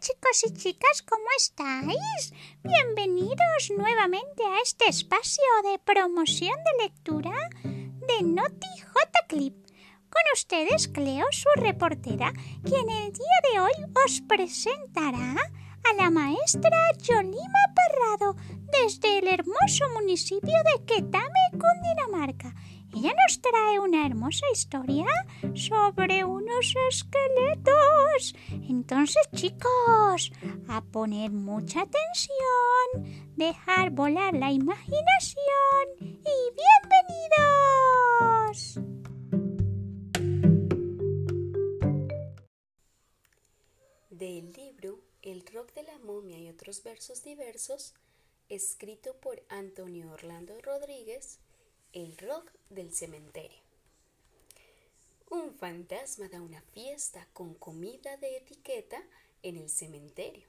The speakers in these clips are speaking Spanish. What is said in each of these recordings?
chicos y chicas, ¿cómo estáis? Bienvenidos nuevamente a este espacio de promoción de lectura de Noti J Clip. Con ustedes, Cleo, su reportera, quien el día de hoy os presentará a la maestra Yolima Parrado desde el hermoso municipio de Quetame, Cundinamarca. Ella nos trae una hermosa historia sobre unos esqueletos. Entonces, chicos, a poner mucha atención, dejar volar la imaginación y bienvenidos. Del libro El rock de la momia y otros versos diversos, escrito por Antonio Orlando Rodríguez, El rock del cementerio. Un fantasma da una fiesta con comida de etiqueta en el cementerio.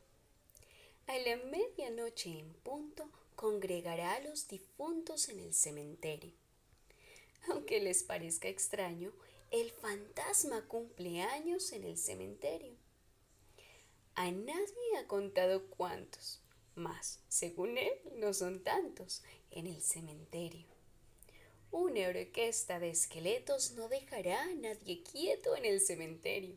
A la medianoche en punto congregará a los difuntos en el cementerio. Aunque les parezca extraño, el fantasma cumple años en el cementerio. A nadie ha contado cuántos, mas, según él, no son tantos en el cementerio. Una orquesta de esqueletos no dejará a nadie quieto en el cementerio.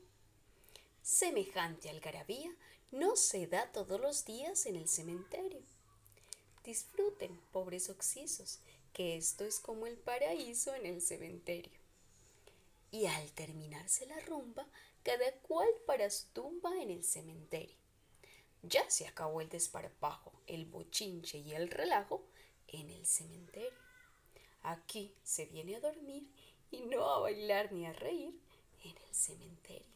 Semejante algarabía no se da todos los días en el cementerio. Disfruten, pobres oxisos, que esto es como el paraíso en el cementerio. Y al terminarse la rumba, cada cual para su tumba en el cementerio. Ya se acabó el desparpajo, el bochinche y el relajo en el cementerio. Aquí se viene a dormir y no a bailar ni a reír en el cementerio.